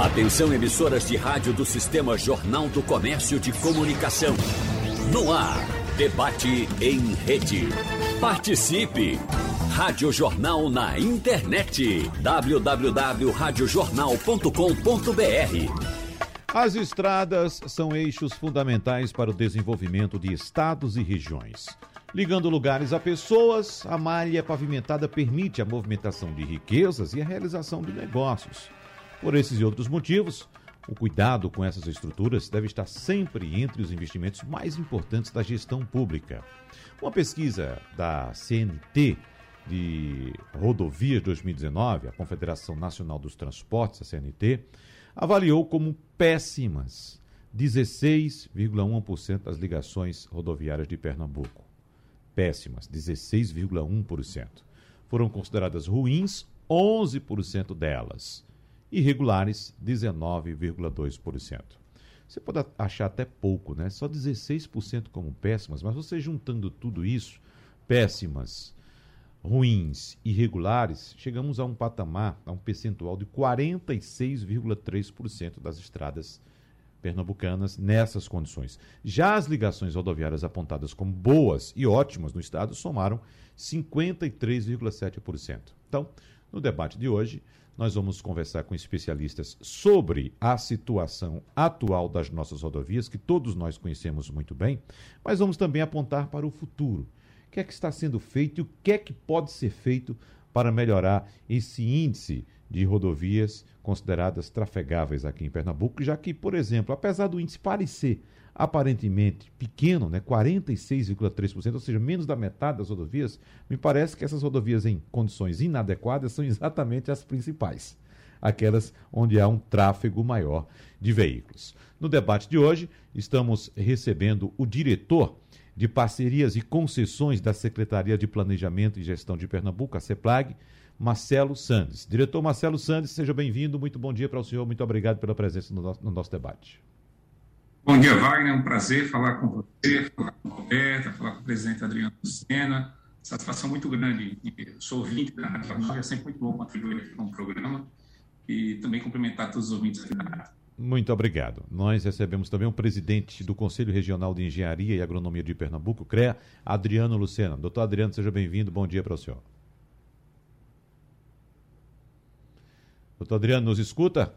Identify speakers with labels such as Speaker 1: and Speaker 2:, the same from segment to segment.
Speaker 1: Atenção emissoras de rádio do Sistema Jornal do Comércio de Comunicação. No ar, debate em rede. Participe! Rádio Jornal na internet. www.radiojornal.com.br
Speaker 2: As estradas são eixos fundamentais para o desenvolvimento de estados e regiões. Ligando lugares a pessoas, a malha pavimentada permite a movimentação de riquezas e a realização de negócios. Por esses e outros motivos, o cuidado com essas estruturas deve estar sempre entre os investimentos mais importantes da gestão pública. Uma pesquisa da CNT de Rodovias 2019, a Confederação Nacional dos Transportes, a CNT, avaliou como péssimas 16,1% das ligações rodoviárias de Pernambuco péssimas, 16,1%. Foram consideradas ruins 11% delas, irregulares 19,2%. Você pode achar até pouco, né? Só 16% como péssimas, mas você juntando tudo isso, péssimas, ruins, irregulares, chegamos a um patamar, a um percentual de 46,3% das estradas pernambucanas nessas condições. Já as ligações rodoviárias apontadas como boas e ótimas no estado somaram 53,7%. Então, no debate de hoje, nós vamos conversar com especialistas sobre a situação atual das nossas rodovias, que todos nós conhecemos muito bem, mas vamos também apontar para o futuro. O que é que está sendo feito e o que é que pode ser feito para melhorar esse índice de rodovias consideradas trafegáveis aqui em Pernambuco, já que, por exemplo, apesar do índice parecer aparentemente pequeno, né, 46,3%, ou seja, menos da metade das rodovias, me parece que essas rodovias em condições inadequadas são exatamente as principais, aquelas onde há um tráfego maior de veículos. No debate de hoje, estamos recebendo o diretor de parcerias e concessões da Secretaria de Planejamento e Gestão de Pernambuco, a CEPLAG, Marcelo Sandes. Diretor Marcelo Sandes, seja bem-vindo. Muito bom dia para o senhor. Muito obrigado pela presença no nosso, no nosso, debate.
Speaker 3: Bom dia, Wagner. É um prazer falar com você, falar com a Roberta, falar com o presidente Adriano Sena. Satisfação muito grande. Eu sou ouvinte da Rádio Jornal, é sempre muito bom contribuir aqui com o programa e também cumprimentar todos os ouvintes aqui da rádio.
Speaker 2: Muito obrigado. Nós recebemos também o presidente do Conselho Regional de Engenharia e Agronomia de Pernambuco, CREA, Adriano Lucena. Doutor Adriano, seja bem-vindo. Bom dia para o senhor. Doutor Adriano, nos escuta?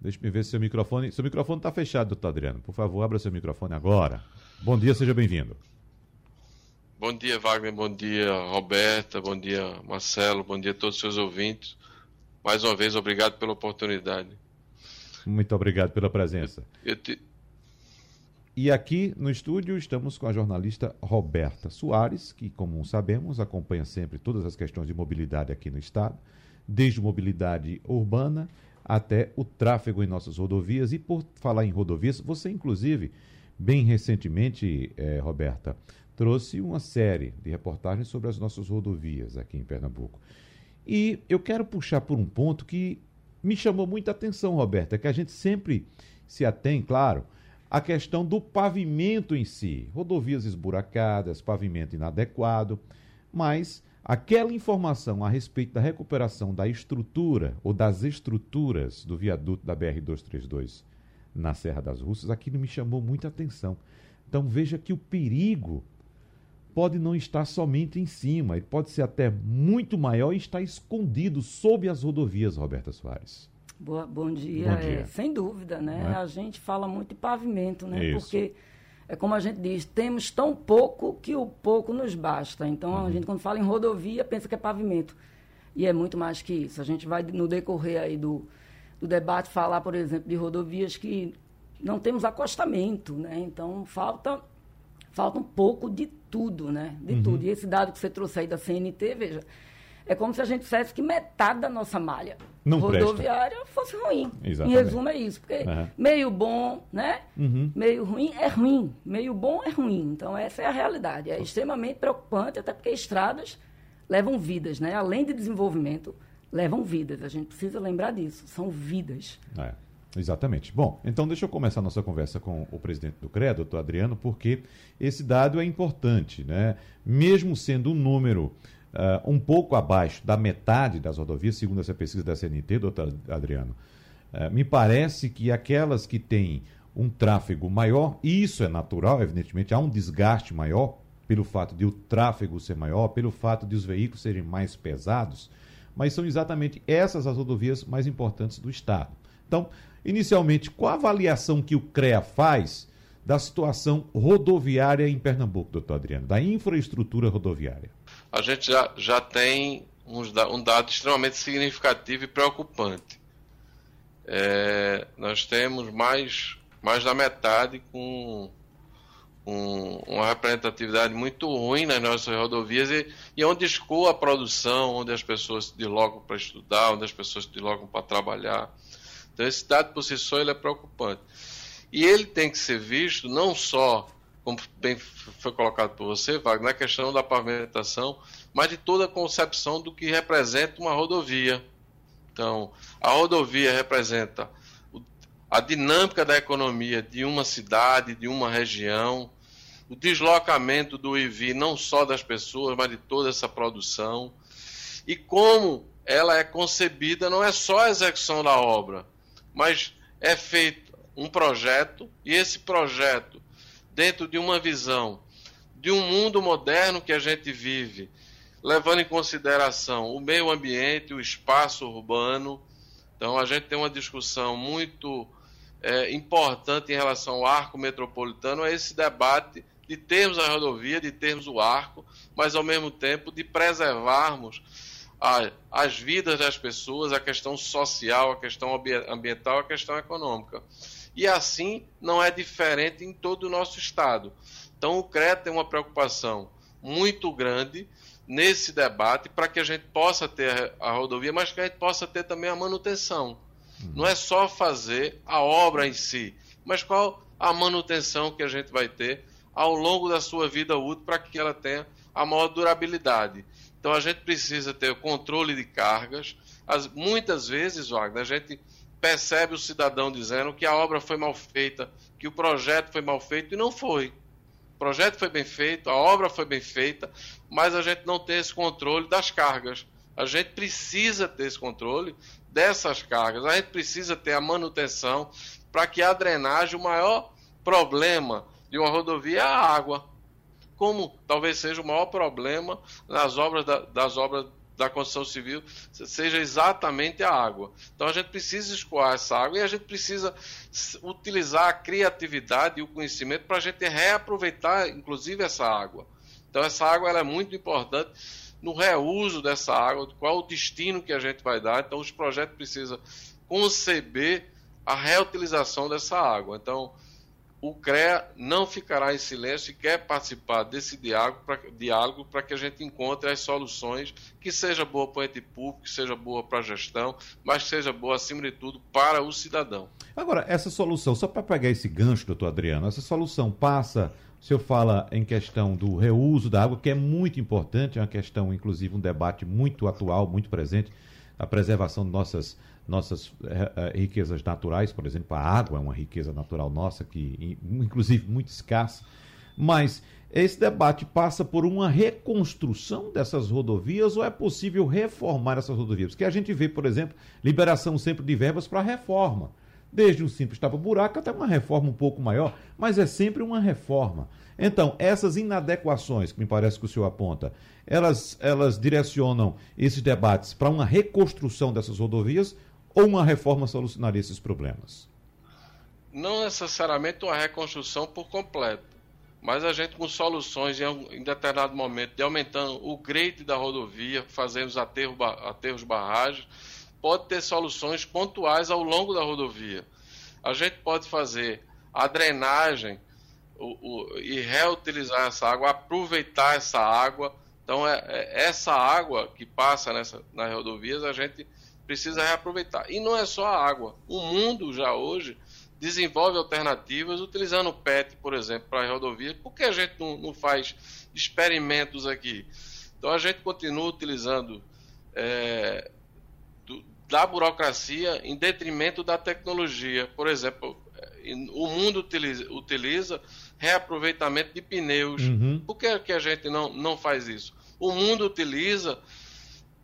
Speaker 2: Deixe-me ver se seu microfone. Seu microfone está fechado, doutor Adriano. Por favor, abra seu microfone agora. Bom dia, seja bem-vindo.
Speaker 4: Bom dia, Wagner. Bom dia, Roberta. Bom dia, Marcelo. Bom dia a todos os seus ouvintes. Mais uma vez, obrigado pela oportunidade.
Speaker 2: Muito obrigado pela presença. Te... E aqui no estúdio estamos com a jornalista Roberta Soares, que, como sabemos, acompanha sempre todas as questões de mobilidade aqui no estado desde mobilidade urbana até o tráfego em nossas rodovias. E por falar em rodovias, você, inclusive, bem recentemente, eh, Roberta, trouxe uma série de reportagens sobre as nossas rodovias aqui em Pernambuco. E eu quero puxar por um ponto que me chamou muita atenção, Roberta, que a gente sempre se atém, claro, à questão do pavimento em si. Rodovias esburacadas, pavimento inadequado, mas Aquela informação a respeito da recuperação da estrutura ou das estruturas do viaduto da BR-232 na Serra das Russas, aquilo me chamou muita atenção. Então veja que o perigo pode não estar somente em cima, ele pode ser até muito maior e estar escondido sob as rodovias, Roberta Soares.
Speaker 5: Boa, bom dia. Bom dia. É, sem dúvida, né? É? A gente fala muito de pavimento, né? Isso. Porque é como a gente diz, temos tão pouco que o pouco nos basta. Então, uhum. a gente, quando fala em rodovia, pensa que é pavimento. E é muito mais que isso. A gente vai, no decorrer aí do, do debate, falar, por exemplo, de rodovias que não temos acostamento, né? Então, falta, falta um pouco de tudo, né? De uhum. tudo. E esse dado que você trouxe aí da CNT, veja, é como se a gente dissesse que metade da nossa malha
Speaker 2: Não
Speaker 5: rodoviária
Speaker 2: presta.
Speaker 5: fosse ruim.
Speaker 2: Exatamente.
Speaker 5: Em resumo, é isso. Porque uhum. meio bom, né? Uhum. Meio ruim é ruim. Meio bom é ruim. Então, essa é a realidade. É extremamente preocupante, até porque estradas levam vidas, né? Além de desenvolvimento, levam vidas. A gente precisa lembrar disso. São vidas.
Speaker 2: É. Exatamente. Bom, então deixa eu começar a nossa conversa com o presidente do CREA, doutor Adriano, porque esse dado é importante, né? Mesmo sendo um número uh, um pouco abaixo da metade das rodovias, segundo essa pesquisa da CNT, doutor Adriano, Uh, me parece que aquelas que têm um tráfego maior, e isso é natural, evidentemente, há um desgaste maior pelo fato de o tráfego ser maior, pelo fato de os veículos serem mais pesados, mas são exatamente essas as rodovias mais importantes do Estado. Então, inicialmente, qual a avaliação que o CREA faz da situação rodoviária em Pernambuco, doutor Adriano, da infraestrutura rodoviária?
Speaker 4: A gente já, já tem uns, um dado extremamente significativo e preocupante. É, nós temos mais, mais da metade com um, uma representatividade muito ruim nas nossas rodovias e, e onde escoa a produção, onde as pessoas se deslocam para estudar, onde as pessoas se deslocam para trabalhar. Então, esse dado por si só ele é preocupante. E ele tem que ser visto não só, como bem foi colocado por você, Wagner, na questão da pavimentação, mas de toda a concepção do que representa uma rodovia. Então, a rodovia representa a dinâmica da economia de uma cidade, de uma região, o deslocamento do IV, não só das pessoas, mas de toda essa produção. E como ela é concebida, não é só a execução da obra, mas é feito um projeto, e esse projeto, dentro de uma visão de um mundo moderno que a gente vive, levando em consideração o meio ambiente, o espaço urbano. Então, a gente tem uma discussão muito é, importante em relação ao arco metropolitano, é esse debate de termos a rodovia, de termos o arco, mas ao mesmo tempo de preservarmos a, as vidas das pessoas, a questão social, a questão ambiental, a questão econômica. E assim não é diferente em todo o nosso estado. Então o CREA tem uma preocupação muito grande nesse debate para que a gente possa ter a rodovia, mas que a gente possa ter também a manutenção. Não é só fazer a obra em si, mas qual a manutenção que a gente vai ter ao longo da sua vida útil para que ela tenha a maior durabilidade. Então a gente precisa ter o controle de cargas. As, muitas vezes, Wagner, a gente percebe o cidadão dizendo que a obra foi mal feita, que o projeto foi mal feito e não foi. O projeto foi bem feito, a obra foi bem feita, mas a gente não tem esse controle das cargas. A gente precisa ter esse controle dessas cargas. A gente precisa ter a manutenção para que a drenagem, o maior problema de uma rodovia é a água. Como talvez seja o maior problema nas obras da, das obras da construção civil, seja exatamente a água. Então a gente precisa escoar essa água e a gente precisa utilizar a criatividade e o conhecimento para a gente reaproveitar, inclusive, essa água. Então essa água é muito importante no reuso dessa água, qual o destino que a gente vai dar. Então os projetos precisam conceber a reutilização dessa água. Então o CREA não ficará em silêncio e quer participar desse diálogo para que a gente encontre as soluções que seja boa para o ente público, que seja boa para a gestão, mas que seja boa, acima de tudo, para o cidadão.
Speaker 2: Agora, essa solução, só para pegar esse gancho, doutor Adriano, essa solução passa, o senhor fala em questão do reuso da água, que é muito importante, é uma questão, inclusive, um debate muito atual, muito presente, a preservação de nossas nossas é, é, riquezas naturais, por exemplo, a água é uma riqueza natural nossa, que inclusive muito escassa, mas esse debate passa por uma reconstrução dessas rodovias ou é possível reformar essas rodovias? Porque a gente vê, por exemplo, liberação sempre de verbas para reforma. Desde um simples tapa-buraco até uma reforma um pouco maior, mas é sempre uma reforma. Então, essas inadequações que me parece que o senhor aponta, elas, elas direcionam esses debates para uma reconstrução dessas rodovias ou uma reforma solucionaria esses problemas?
Speaker 4: Não necessariamente uma reconstrução por completo, mas a gente com soluções em, determinado momento de aumentando o grade da rodovia, fazendo os aterros, aterros barragens, pode ter soluções pontuais ao longo da rodovia. A gente pode fazer a drenagem o, o, e reutilizar essa água, aproveitar essa água. Então, é, é, essa água que passa nessa, nas rodovias, a gente precisa reaproveitar. E não é só a água. O mundo já hoje desenvolve alternativas utilizando o PET, por exemplo, para as rodovias. Por que a gente não, não, faz experimentos aqui? Então a gente continua utilizando é, do, da burocracia em detrimento da tecnologia. Por exemplo, o mundo utiliza, utiliza reaproveitamento de pneus. Uhum. Por que, que a gente não, não faz isso? O mundo utiliza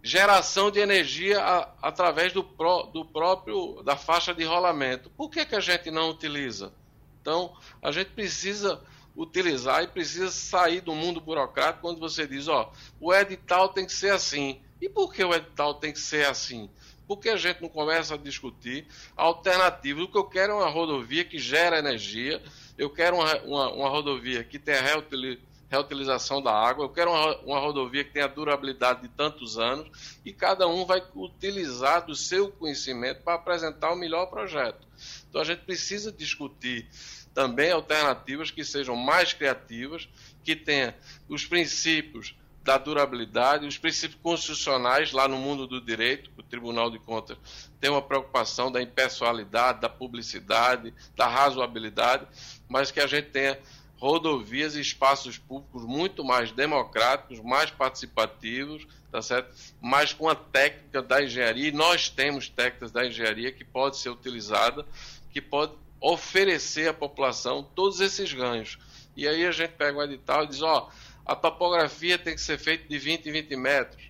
Speaker 4: geração de energia a, através do, pro, do próprio da faixa de rolamento. Por que, que a gente não utiliza? Então, a gente precisa utilizar e precisa sair do mundo burocrático quando você diz, ó, o edital tem que ser assim. E por que o edital tem que ser assim? Porque a gente não começa a discutir alternativas. O que eu quero é uma rodovia que gera energia, eu quero uma, uma, uma rodovia que tenha reutilização reutilização da água. Eu quero uma, uma rodovia que tenha durabilidade de tantos anos e cada um vai utilizar do seu conhecimento para apresentar o melhor projeto. Então a gente precisa discutir também alternativas que sejam mais criativas, que tenham os princípios da durabilidade, os princípios constitucionais lá no mundo do direito, o Tribunal de Contas tem uma preocupação da impessoalidade, da publicidade, da razoabilidade, mas que a gente tenha rodovias e espaços públicos muito mais democráticos, mais participativos, tá certo? Mas com a técnica da engenharia, e nós temos técnicas da engenharia que pode ser utilizada, que pode oferecer à população todos esses ganhos. E aí a gente pega um edital e diz, ó, a topografia tem que ser feita de 20 em 20 metros,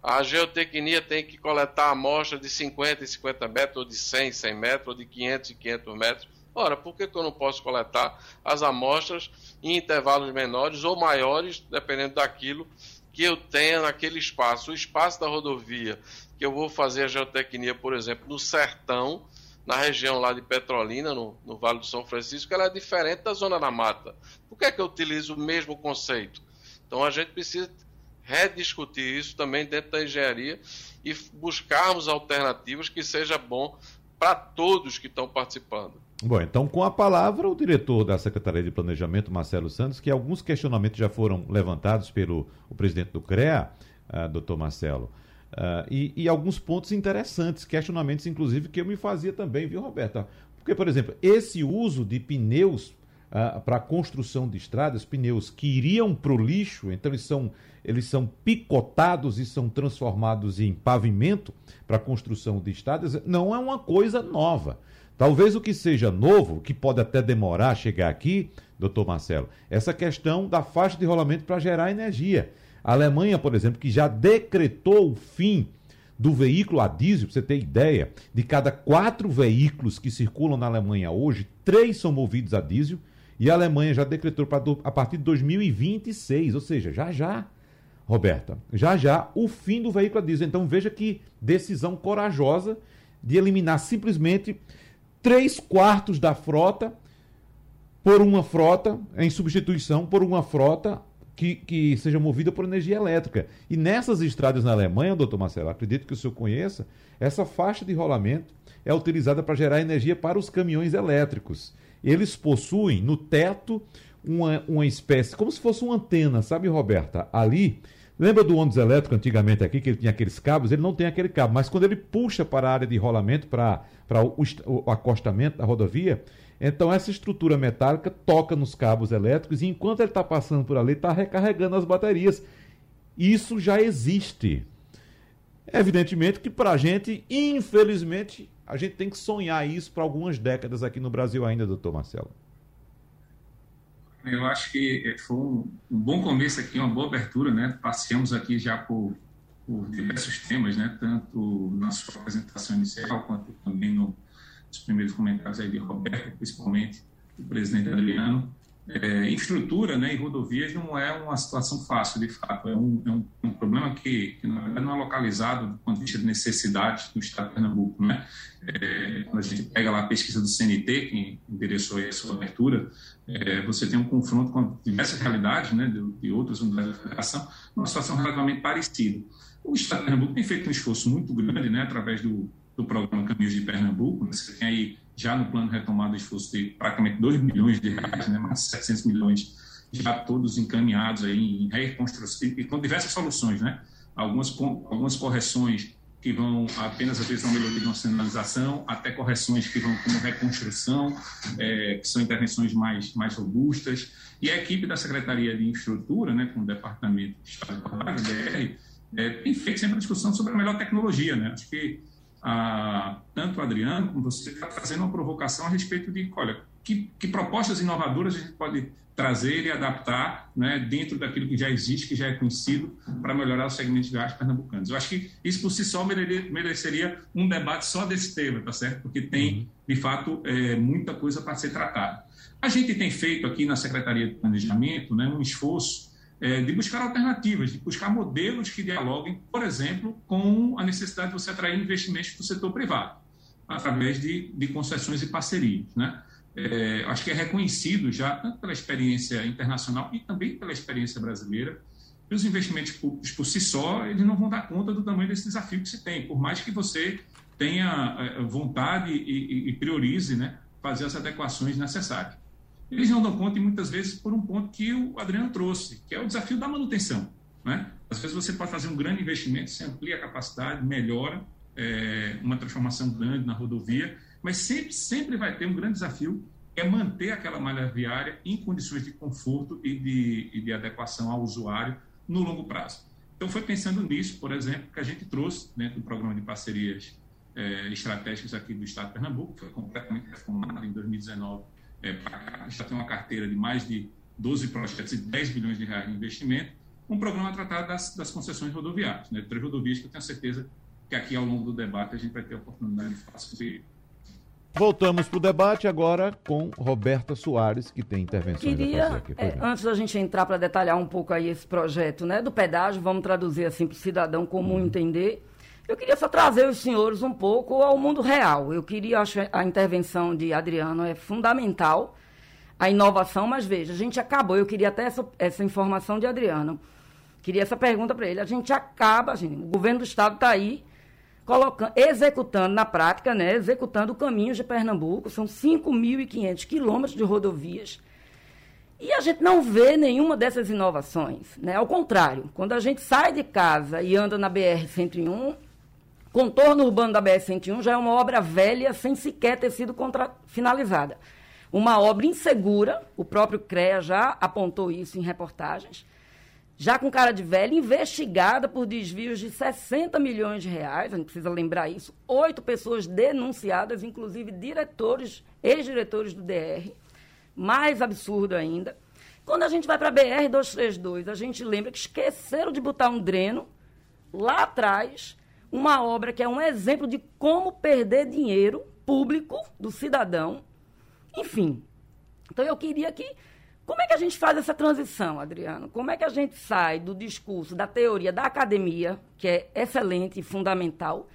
Speaker 4: a geotecnia tem que coletar amostra de 50 em 50 metros, ou de 100 em 100 metros, ou de 500 em 500 metros, Ora, por que, que eu não posso coletar as amostras em intervalos menores ou maiores, dependendo daquilo que eu tenha naquele espaço? O espaço da rodovia, que eu vou fazer a geotecnia, por exemplo, no sertão, na região lá de Petrolina, no, no Vale do São Francisco, ela é diferente da zona da mata. Por que, que eu utilizo o mesmo conceito? Então a gente precisa rediscutir isso também dentro da engenharia e buscarmos alternativas que seja bom para todos que estão participando.
Speaker 2: Bom, então com a palavra o diretor da Secretaria de Planejamento, Marcelo Santos, que alguns questionamentos já foram levantados pelo o presidente do CREA, uh, doutor Marcelo, uh, e, e, alguns pontos interessantes, questionamentos inclusive que eu me fazia também, viu, Roberta? Porque, por exemplo, esse uso de pneus uh, para construção de estradas, pneus que iriam para o lixo, então eles são, eles são picotados e são transformados em pavimento para construção de estradas, não é uma coisa nova. Talvez o que seja novo, que pode até demorar a chegar aqui, doutor Marcelo, essa questão da faixa de rolamento para gerar energia. A Alemanha, por exemplo, que já decretou o fim do veículo a diesel, para você ter ideia, de cada quatro veículos que circulam na Alemanha hoje, três são movidos a diesel, e a Alemanha já decretou para a partir de 2026, ou seja, já já, Roberta, já já o fim do veículo a diesel. Então veja que decisão corajosa de eliminar simplesmente três quartos da frota por uma frota, em substituição por uma frota que, que seja movida por energia elétrica. E nessas estradas na Alemanha, doutor Marcelo, acredito que o senhor conheça, essa faixa de rolamento é utilizada para gerar energia para os caminhões elétricos. Eles possuem no teto uma, uma espécie, como se fosse uma antena, sabe, Roberta? Ali Lembra do ônibus elétrico antigamente aqui, que ele tinha aqueles cabos? Ele não tem aquele cabo, mas quando ele puxa para a área de rolamento, para, para o, o acostamento da rodovia, então essa estrutura metálica toca nos cabos elétricos e enquanto ele está passando por ali, está recarregando as baterias. Isso já existe. Evidentemente que para a gente, infelizmente, a gente tem que sonhar isso para algumas décadas aqui no Brasil ainda, doutor Marcelo.
Speaker 3: Eu acho que foi um, um, bom começo aqui, uma boa abertura, né? Passeamos aqui já por, por diversos temas, né? Tanto na sua apresentação inicial, quanto também no, nos primeiros comentários aí de Roberto, principalmente do presidente Adriano. É, infraestrutura né, e rodovias não é uma situação fácil, de fato. É um, é um, um problema que, que, na verdade, não é localizado do ponto de vista de necessidade do Estado de Pernambuco. Né? É, quando a gente pega lá a pesquisa do CNT, que endereçou a sua abertura, é, você tem um confronto com diversas realidades né, de, de outras unidades da federação, uma situação relativamente parecida. O Estado de Pernambuco tem feito um esforço muito grande né, através do, do programa Caminhos de Pernambuco. Você tem aí já no plano retomado esforço de praticamente 2 milhões de reais, né, mais 700 milhões, já todos encaminhados aí em reconstrução, e com diversas soluções, né? Algumas, algumas correções que vão apenas uma melhoria de uma sinalização, até correções que vão como reconstrução, é, que são intervenções mais, mais robustas. E a equipe da Secretaria de Infraestrutura, né, com o Departamento de Estado de DR, é, tem feito sempre uma discussão sobre a melhor tecnologia. Né? Acho que a, tanto o Adriano como você está fazendo uma provocação a respeito de, olha, que, que propostas inovadoras a gente pode trazer e adaptar né, dentro daquilo que já existe, que já é conhecido, para melhorar o segmento de gás pernambucanos. Eu acho que isso por si só mereceria, mereceria um debate só desse tema, tá certo? Porque tem, uhum. de fato, é, muita coisa para ser tratada. A gente tem feito aqui na Secretaria de Planejamento né, um esforço é, de buscar alternativas, de buscar modelos que dialoguem, por exemplo, com a necessidade de você atrair investimentos do setor privado, através de, de concessões e parcerias. Né? é, acho que é reconhecido já, tanto pela experiência internacional e também pela experiência brasileira, que os investimentos públicos por si só, eles não vão dar conta do tamanho desse desafio que se tem, por mais que você tenha é, vontade e, e priorize né, fazer as adequações necessárias. Eles não dão conta, e muitas vezes, por um ponto que o Adriano trouxe, que é o desafio da manutenção. Né? Às vezes você pode fazer um grande investimento, você amplia a capacidade, melhora é, uma transformação grande na rodovia, mas sempre, sempre vai ter um grande desafio, é manter aquela malha viária em condições de conforto e de, e de adequação ao usuário no longo prazo. Então, foi pensando nisso, por exemplo, que a gente trouxe, dentro do programa de parcerias é, estratégicas aqui do Estado de Pernambuco, que foi completamente reformado em 2019, é, a gente já tem uma carteira de mais de 12 projetos e 10 bilhões de reais de investimento, um programa tratado das, das concessões rodoviárias, né, três rodovias que eu tenho certeza que aqui ao longo do debate a gente vai ter a oportunidade de falar sobre
Speaker 2: Voltamos para o debate agora com Roberta Soares, que tem intervenções
Speaker 5: Queria, aqui. É, antes da gente entrar para detalhar um pouco aí esse projeto né, do pedágio, vamos traduzir assim para o cidadão comum uhum. entender. Eu queria só trazer os senhores um pouco ao mundo real. Eu queria, acho a intervenção de Adriano é fundamental, a inovação, mas veja, a gente acabou, eu queria até essa, essa informação de Adriano. Queria essa pergunta para ele. A gente acaba, gente, o governo do estado está aí colocando, executando na prática, né, executando caminhos de Pernambuco, são 5.500 quilômetros de rodovias. E a gente não vê nenhuma dessas inovações. Né? Ao contrário, quando a gente sai de casa e anda na BR-101, contorno urbano da BR-101 já é uma obra velha sem sequer ter sido contra... finalizada. Uma obra insegura, o próprio CREA já apontou isso em reportagens, já com cara de velha, investigada por desvios de 60 milhões de reais, a gente precisa lembrar isso, oito pessoas denunciadas, inclusive diretores, ex-diretores do DR, mais absurdo ainda. Quando a gente vai para a BR-232, a gente lembra que esqueceram de botar um dreno lá atrás, uma obra que é um exemplo de como perder dinheiro público do cidadão. Enfim, então eu queria que como é que a gente faz essa transição, Adriano? Como é que a gente sai do discurso, da teoria da academia, que é excelente e fundamental,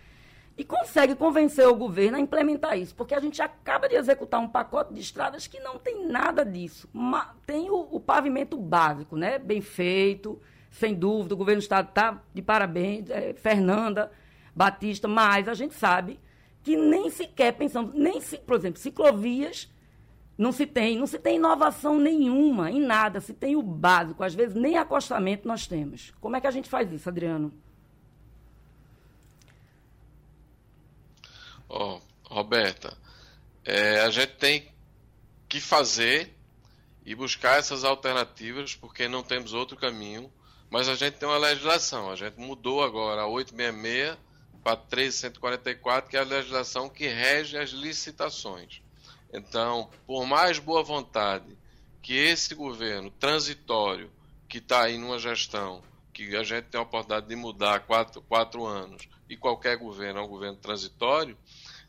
Speaker 5: e consegue convencer o governo a implementar isso? Porque a gente acaba de executar um pacote de estradas que não tem nada disso. Tem o, o pavimento básico, né? Bem feito, sem dúvida. O governo do Estado está de parabéns, é, Fernanda Batista, mas a gente sabe que nem sequer pensamos, nem se, por exemplo, ciclovias não se tem, não se tem inovação nenhuma em nada, se tem o básico, às vezes nem acostamento nós temos. Como é que a gente faz isso, Adriano?
Speaker 4: Oh, Roberta, é, a gente tem que fazer e buscar essas alternativas, porque não temos outro caminho, mas a gente tem uma legislação, a gente mudou agora a 866 para 1344, que é a legislação que rege as licitações. Então, por mais boa vontade que esse governo transitório, que está aí numa gestão, que a gente tem a oportunidade de mudar quatro, quatro anos, e qualquer governo é um governo transitório,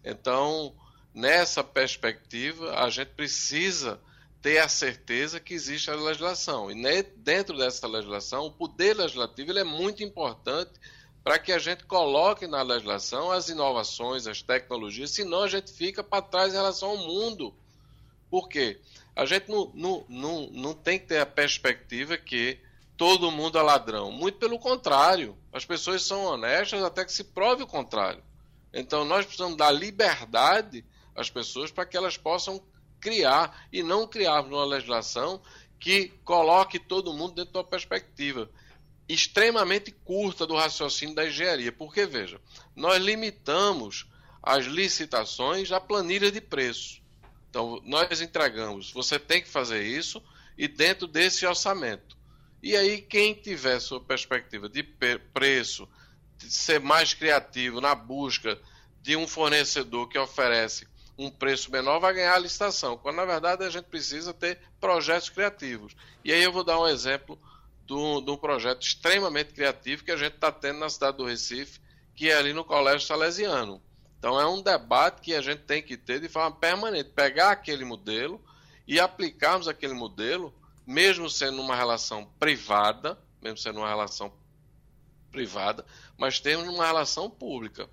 Speaker 4: então, nessa perspectiva, a gente precisa ter a certeza que existe a legislação. E dentro dessa legislação, o poder legislativo ele é muito importante para que a gente coloque na legislação as inovações, as tecnologias, senão a gente fica para trás em relação ao mundo. Por quê? A gente não, não, não, não tem que ter a perspectiva que todo mundo é ladrão. Muito pelo contrário, as pessoas são honestas até que se prove o contrário. Então nós precisamos dar liberdade às pessoas para que elas possam criar e não criarmos uma legislação que coloque todo mundo dentro de uma perspectiva extremamente curta do raciocínio da engenharia. Porque, veja, nós limitamos as licitações à planilha de preço. Então, nós entregamos, você tem que fazer isso e dentro desse orçamento. E aí, quem tiver sua perspectiva de preço, de ser mais criativo na busca de um fornecedor que oferece um preço menor, vai ganhar a licitação. Quando na verdade a gente precisa ter projetos criativos. E aí eu vou dar um exemplo de um projeto extremamente criativo que a gente está tendo na cidade do Recife, que é ali no Colégio Salesiano. Então é um debate que a gente tem que ter de forma permanente, pegar aquele modelo e aplicarmos aquele modelo, mesmo sendo uma relação privada, mesmo sendo uma relação privada, mas temos uma relação pública.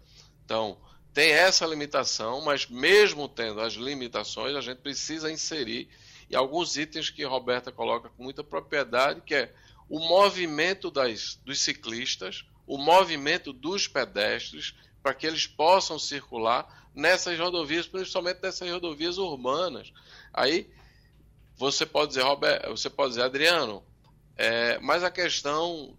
Speaker 4: Então, tem essa limitação, mas mesmo tendo as limitações, a gente precisa inserir e alguns itens que Roberta coloca com muita propriedade, que é o movimento das, dos ciclistas, o movimento dos pedestres, para que eles possam circular nessas rodovias, principalmente nessas rodovias urbanas. Aí você pode dizer, Roberto, você pode dizer, Adriano, é, mas a questão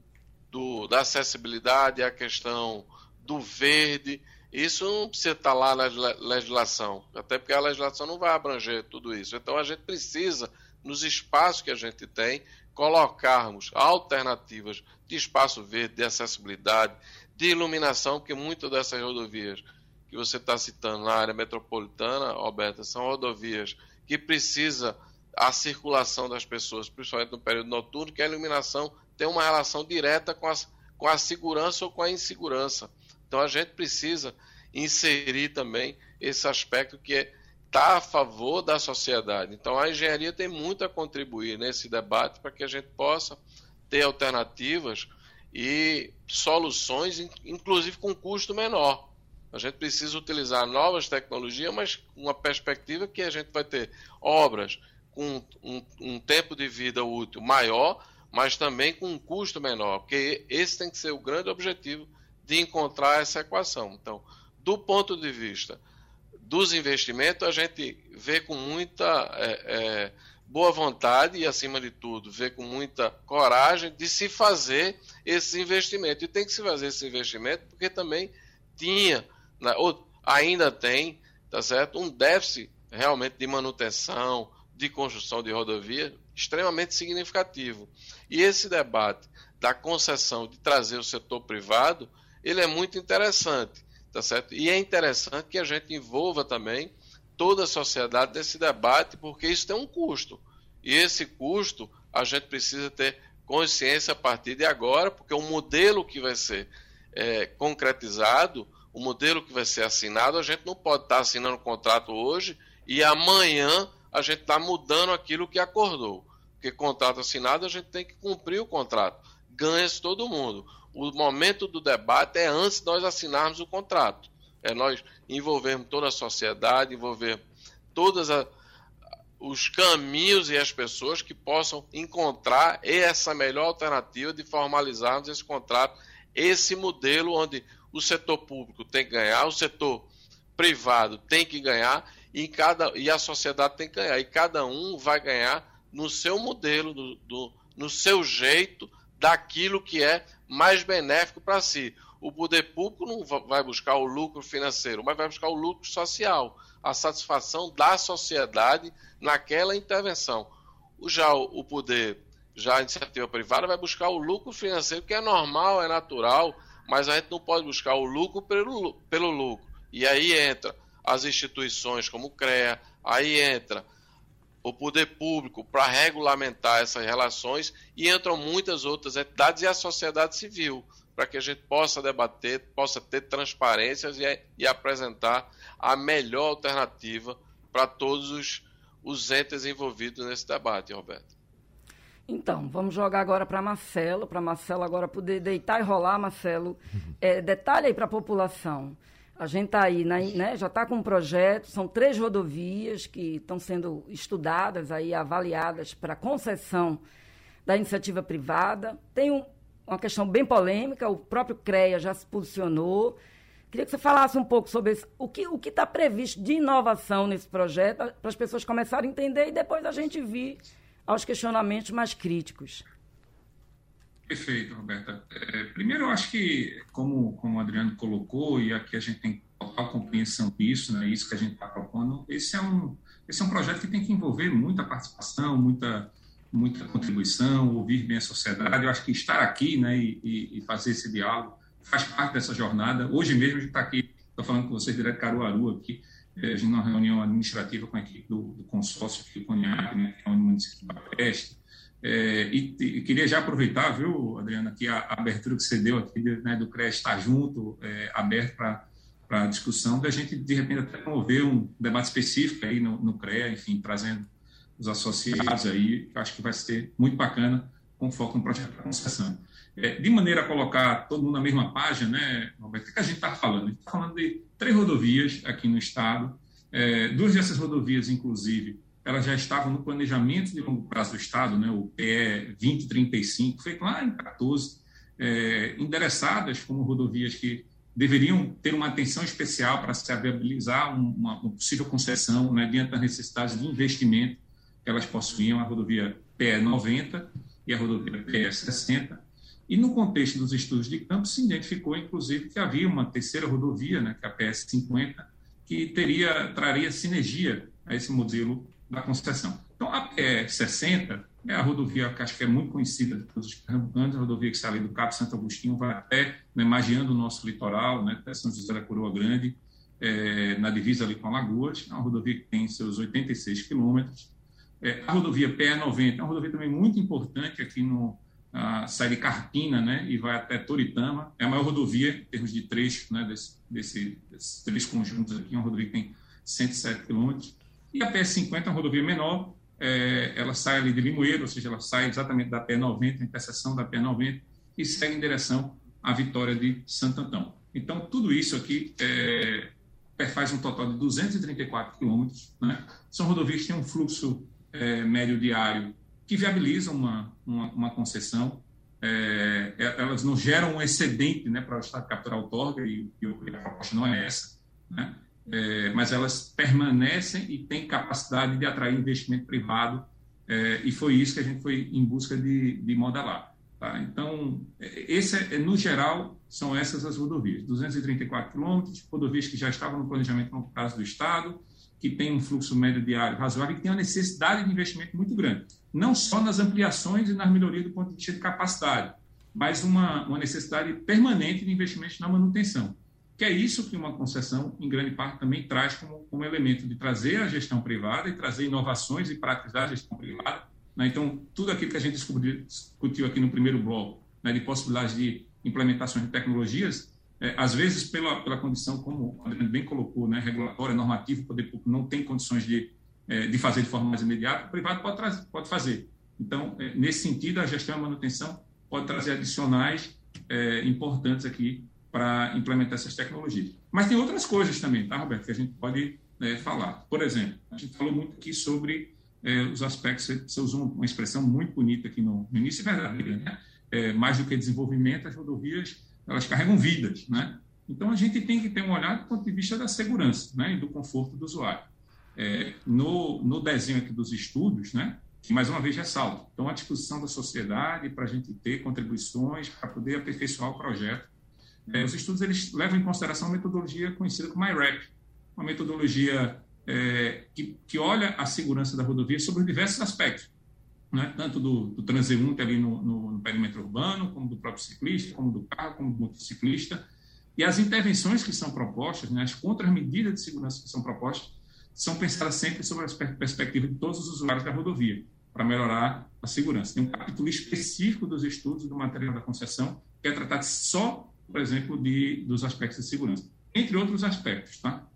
Speaker 4: do, da acessibilidade, a questão do verde, isso não precisa estar lá na legislação, até porque a legislação não vai abranger tudo isso. Então a gente precisa, nos espaços que a gente tem, colocarmos alternativas de espaço verde, de acessibilidade, de iluminação, porque muitas dessas rodovias que você está citando na área metropolitana, Roberta, são rodovias que precisa a circulação das pessoas, principalmente no período noturno, que a iluminação tem uma relação direta com a, com a segurança ou com a insegurança. Então a gente precisa inserir também esse aspecto que é está a favor da sociedade. Então a engenharia tem muito a contribuir nesse debate para que a gente possa ter alternativas e soluções, inclusive com custo menor. A gente precisa utilizar novas tecnologias, mas com uma perspectiva que a gente vai ter obras com um, um tempo de vida útil maior, mas também com um custo menor, porque esse tem que ser o grande objetivo de encontrar essa equação. Então, do ponto de vista dos investimentos, a gente vê com muita é, é, boa vontade e, acima de tudo, vê com muita coragem de se fazer esse investimento. E tem que se fazer esse investimento porque também tinha, ou ainda tem, tá certo, um déficit realmente de manutenção, de construção de rodovia extremamente significativo. E esse debate da concessão de trazer o setor privado, ele é muito interessante tá certo? E é interessante que a gente envolva também toda a sociedade nesse debate, porque isso tem um custo. E esse custo a gente precisa ter consciência a partir de agora, porque o modelo que vai ser é, concretizado, o modelo que vai ser assinado, a gente não pode estar assinando o contrato hoje e amanhã a gente está mudando aquilo que acordou. Porque contrato assinado, a gente tem que cumprir o contrato. Ganha-se todo mundo o momento do debate é antes de nós assinarmos o contrato. É nós envolvermos toda a sociedade, envolver todos os caminhos e as pessoas que possam encontrar essa melhor alternativa de formalizarmos esse contrato, esse modelo onde o setor público tem que ganhar, o setor privado tem que ganhar e, cada, e a sociedade tem que ganhar. E cada um vai ganhar no seu modelo, no, no, no seu jeito, daquilo que é mais benéfico para si. O poder público não vai buscar o lucro financeiro, mas vai buscar o lucro social, a satisfação da sociedade naquela intervenção. Já o poder, já a iniciativa privada vai buscar o lucro financeiro, que é normal, é natural, mas a gente não pode buscar o lucro pelo, pelo lucro. E aí entra as instituições como o CREA, aí entra o poder público para regulamentar essas relações e entram muitas outras entidades e a sociedade civil para que a gente possa debater, possa ter transparências e, e apresentar a melhor alternativa para todos os, os entes envolvidos nesse debate, Roberto.
Speaker 5: Então, vamos jogar agora para Marcelo, para Marcelo agora poder deitar e rolar, Marcelo. É, detalhe aí para a população. A gente está aí, né, já está com um projeto, são três rodovias que estão sendo estudadas, aí, avaliadas para concessão da iniciativa privada. Tem um, uma questão bem polêmica, o próprio CREA já se posicionou. Queria que você falasse um pouco sobre o que o está previsto de inovação nesse projeto, para as pessoas começarem a entender e depois a gente vir aos questionamentos mais críticos.
Speaker 3: Perfeito, Roberta. É, primeiro, eu acho que, como, como o Adriano colocou, e aqui a gente tem total compreensão disso, né, isso que a gente está propondo, esse é, um, esse é um projeto que tem que envolver muita participação, muita, muita contribuição, ouvir bem a sociedade. Eu acho que estar aqui né, e, e fazer esse diálogo faz parte dessa jornada. Hoje mesmo a gente está aqui, estou falando com vocês direto de Caruaru aqui, é, a gente numa reunião administrativa com a equipe do, do consórcio que Cognac, né, que é o município da Peste, é, e, e, queria já aproveitar, viu, Adriana, que a, a abertura que você deu aqui né, do CREA estar junto, é, aberto para a discussão, da gente, de repente, até promover um debate específico aí no, no CREA, enfim, trazendo os associados aí, acho que vai ser muito bacana, com foco no projeto da concessão. É, de maneira a colocar todo mundo na mesma página, né, Roberto, o que a gente está falando? A gente está falando de três rodovias aqui no estado, é, duas dessas rodovias, inclusive, elas já estavam no planejamento de longo prazo do Estado, né, o PE 2035, feito lá em 14, é, endereçadas como rodovias que deveriam ter uma atenção especial para se viabilizar uma, uma, possível concessão né, diante das necessidades de investimento que elas possuíam, a rodovia PE 90 e a rodovia PE 60. E no contexto dos estudos de campo se identificou, inclusive, que havia uma terceira rodovia, né, que é a PS 50, que teria traria sinergia a esse modelo da concessão. Então, a PE 60 é a rodovia que acho que é muito conhecida de todos os pernambucanos, a rodovia que sai do Cabo Santo Agostinho, vai até, né, magiando o nosso litoral, né, até São José da Coroa Grande, é, na divisa ali com Alagoas, é uma rodovia que tem seus 86 quilômetros. É, a rodovia PE 90 é uma rodovia também muito importante aqui no, sai de Carpina né, e vai até Toritama. É a maior rodovia em termos de trecho né, desse, desse, desses três conjuntos aqui, uma rodovia que tem 107 quilômetros. E a PS50 é uma rodovia menor, é, ela sai ali de Limoeiro, ou seja, ela sai exatamente da P90, a interseção da P90, e segue em direção à Vitória de Santo Antão. Então, tudo isso aqui é, faz um total de 234 quilômetros. Né? São rodovias que têm um fluxo é, médio diário que viabilizam uma, uma, uma concessão. É, é elas não geram um excedente né, para o Estado capturar o torga, e, e a proposta não é essa. Né? É, mas elas permanecem e têm capacidade de atrair investimento privado, é, e foi isso que a gente foi em busca de, de modelar. Tá? Então, é, esse é, no geral, são essas as rodovias. 234 quilômetros, rodovias que já estavam no planejamento no caso do Estado, que tem um fluxo médio diário razoável e que tem uma necessidade de investimento muito grande. Não só nas ampliações e nas melhorias do ponto de vista de capacidade, mas uma, uma necessidade permanente de investimento na manutenção que é isso que uma concessão, em grande parte, também traz como, como elemento de trazer a gestão privada e trazer inovações e práticas da gestão privada. Né? Então, tudo aquilo que a gente discutiu aqui no primeiro bloco, né, de possibilidades de implementações de tecnologias, é, às vezes, pela, pela condição, como o Adriano bem colocou, né, regulatória, normativa, o poder público não tem condições de, é, de fazer de forma mais imediata, o privado pode, trazer, pode fazer. Então, é, nesse sentido, a gestão e a manutenção pode trazer adicionais é, importantes aqui para implementar essas tecnologias. Mas tem outras coisas também, tá, Roberto, que a gente pode é, falar. Por exemplo, a gente falou muito aqui sobre é, os aspectos, você usou uma expressão muito bonita aqui no, no início, é verdadeira, né? É, mais do que desenvolvimento, as rodovias, elas carregam vidas, né? Então, a gente tem que ter um olhar do ponto de vista da segurança né, e do conforto do usuário. É, no, no desenho aqui dos estudos, né, que mais uma vez ressalto, estão à disposição da sociedade para a gente ter contribuições para poder aperfeiçoar o projeto é, os estudos eles levam em consideração a metodologia conhecida como IRAP, uma metodologia é, que, que olha a segurança da rodovia sobre diversos aspectos, né? tanto do, do transeunte ali no, no, no, perímetro urbano, como do próprio ciclista, como do carro, como do motociclista. E as intervenções que são propostas, né, as contramedidas de segurança que são propostas, são pensadas sempre sobre a perspectiva de todos os usuários da rodovia, para melhorar a segurança. Tem um capítulo específico dos estudos do material da concessão, que é tratado só por exemplo, de, dos aspectos de segurança, entre outros aspectos, tá?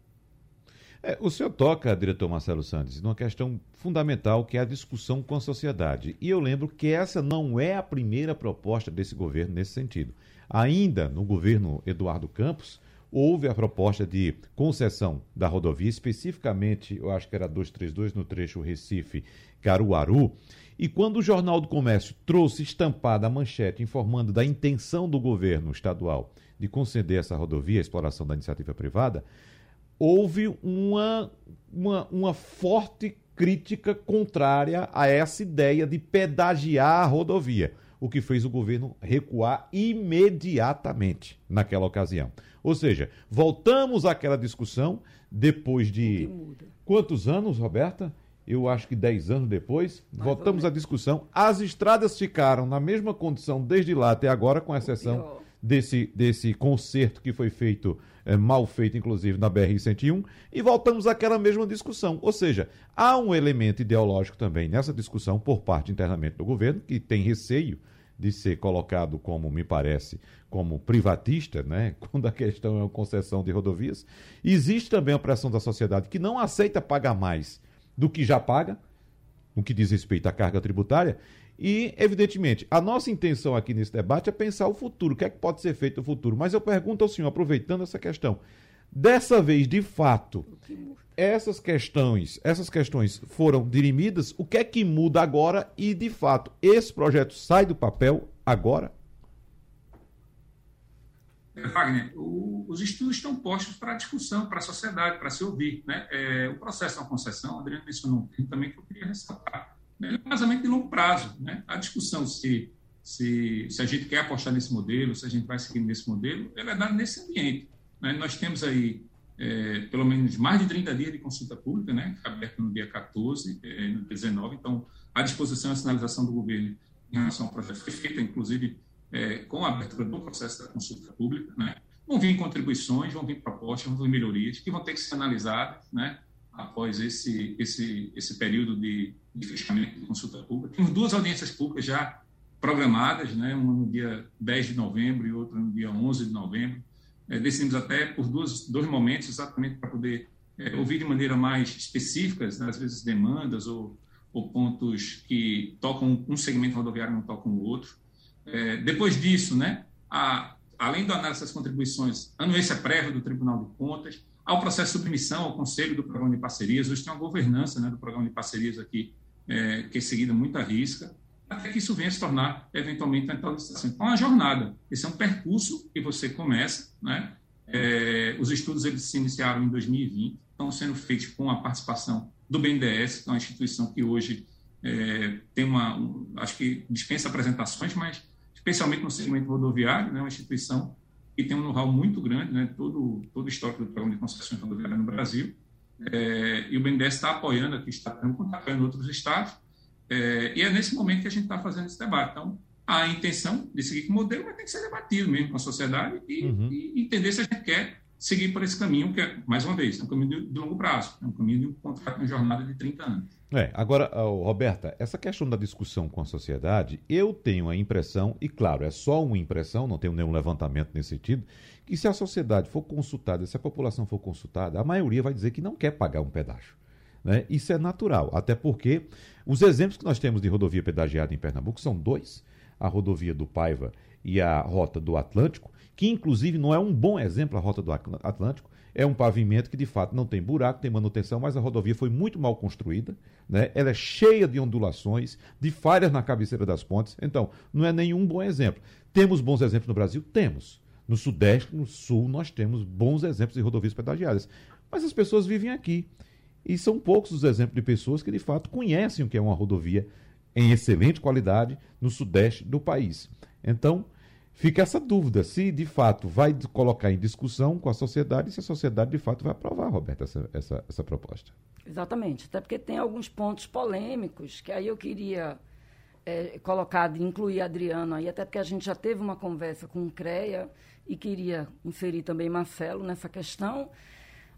Speaker 2: É, o senhor toca, diretor Marcelo Santos, numa questão fundamental que é a discussão com a sociedade. E eu lembro que essa não é a primeira proposta desse governo nesse sentido. Ainda no governo Eduardo Campos, houve a proposta de concessão da rodovia, especificamente, eu acho que era 232 no trecho Recife-Caruaru, e quando o Jornal do Comércio trouxe estampada a manchete informando da intenção do governo estadual de conceder essa rodovia à exploração da iniciativa privada, houve uma, uma, uma forte crítica contrária a essa ideia de pedagiar a rodovia, o que fez o governo recuar imediatamente naquela ocasião. Ou seja, voltamos àquela discussão depois de quantos anos, Roberta? Eu acho que 10 anos depois, Mais voltamos à discussão. As estradas ficaram na mesma condição desde lá até agora, com exceção desse, desse conserto que foi feito, é, mal feito, inclusive, na BR-101, e voltamos àquela mesma discussão. Ou seja, há um elemento ideológico também nessa discussão por parte internamente do governo, que tem receio de ser colocado como, me parece, como privatista, né? quando a questão é a concessão de rodovias. Existe também a pressão da sociedade que não aceita pagar mais do que já paga, no que diz respeito à carga tributária, e, evidentemente, a nossa intenção aqui nesse debate é pensar o futuro, o que é que pode ser feito no futuro. Mas eu pergunto ao senhor, aproveitando essa questão, dessa vez, de fato, essas questões, essas questões foram dirimidas, o que é que muda agora e, de fato, esse projeto sai do papel agora?
Speaker 3: É, Wagner, o, os estudos estão postos para discussão, para a sociedade, para se ouvir. Né? É, o processo da concessão, Adriano mencionou um também que eu queria ressaltar é um casamento de longo prazo. Né? A discussão se, se, se a gente quer apostar nesse modelo, se a gente vai seguir nesse modelo, ela é dada nesse ambiente. Né? Nós temos aí é, pelo menos mais de 30 dias de consulta pública, né? aberta no dia 14, é, no dia 19. Então, a disposição a sinalização do governo em relação ao projeto foi feita, inclusive, é, com a abertura do processo da consulta pública. Né? Vão vir contribuições, vão vir propostas, vão vir melhorias que vão ter que ser analisadas né? após esse, esse, esse período de de fechamento de consulta pública. Temos duas audiências públicas já programadas, né? uma no dia 10 de novembro e outra no dia 11 de novembro. É, decidimos até por duas, dois momentos, exatamente para poder é, ouvir de maneira mais específica, né? às vezes demandas ou, ou, pontos que tocam um segmento rodoviário não tocam o outro. É, depois disso, né, a, além do análise das contribuições, anuência prévia do Tribunal de Contas, ao processo de submissão ao Conselho do Programa de Parcerias, hoje tem uma governança né, do Programa de Parcerias aqui é, que é seguida muito à risca, até que isso venha se tornar, eventualmente, uma licitação. Então, é uma jornada. Esse é um percurso que você começa, né? É, os estudos eles se iniciaram em 2020, estão sendo feitos com a participação do BNDES, que é uma instituição que hoje é, tem uma, um, acho que dispensa apresentações, mas especialmente no segmento rodoviário, né, uma instituição que tem um know-how muito grande, né, todo, todo o histórico do programa de concessões rodoviárias no Brasil, é, e o BNDES está apoiando aqui, está apoiando outros estados, é, e é nesse momento que a gente está fazendo esse debate. Então, a intenção de seguir com o modelo vai ter que ser debatido mesmo com a sociedade e, uhum. e, entender se a gente quer seguir por esse caminho, que é, mais uma vez, é um caminho de, de longo prazo, é um caminho de um contrato, uma jornada de 30 anos.
Speaker 2: É, agora, Roberta, essa questão da discussão com a sociedade, eu tenho a impressão, e claro, é só uma impressão, não tenho nenhum levantamento nesse sentido, que se a sociedade for consultada, se a população for consultada, a maioria vai dizer que não quer pagar um pedágio. Né? Isso é natural, até porque os exemplos que nós temos de rodovia pedagiada em Pernambuco são dois: a rodovia do Paiva e a rota do Atlântico, que inclusive não é um bom exemplo a rota do Atlântico, é um pavimento que de fato não tem buraco, tem manutenção, mas a rodovia foi muito mal construída, né? ela é cheia de ondulações, de falhas na cabeceira das pontes, então não é nenhum bom exemplo. Temos bons exemplos no Brasil? Temos. No Sudeste, no Sul, nós temos bons exemplos de rodovias pedagiadas. Mas as pessoas vivem aqui. E são poucos os exemplos de pessoas que, de fato, conhecem o que é uma rodovia em excelente qualidade no Sudeste do país. Então, fica essa dúvida se, de fato, vai colocar em discussão com a sociedade e se a sociedade, de fato, vai aprovar, Roberto, essa, essa, essa proposta.
Speaker 5: Exatamente. Até porque tem alguns pontos polêmicos que aí eu queria é, colocar, incluir Adriano aí, até porque a gente já teve uma conversa com o CREA e queria inserir também Marcelo nessa questão.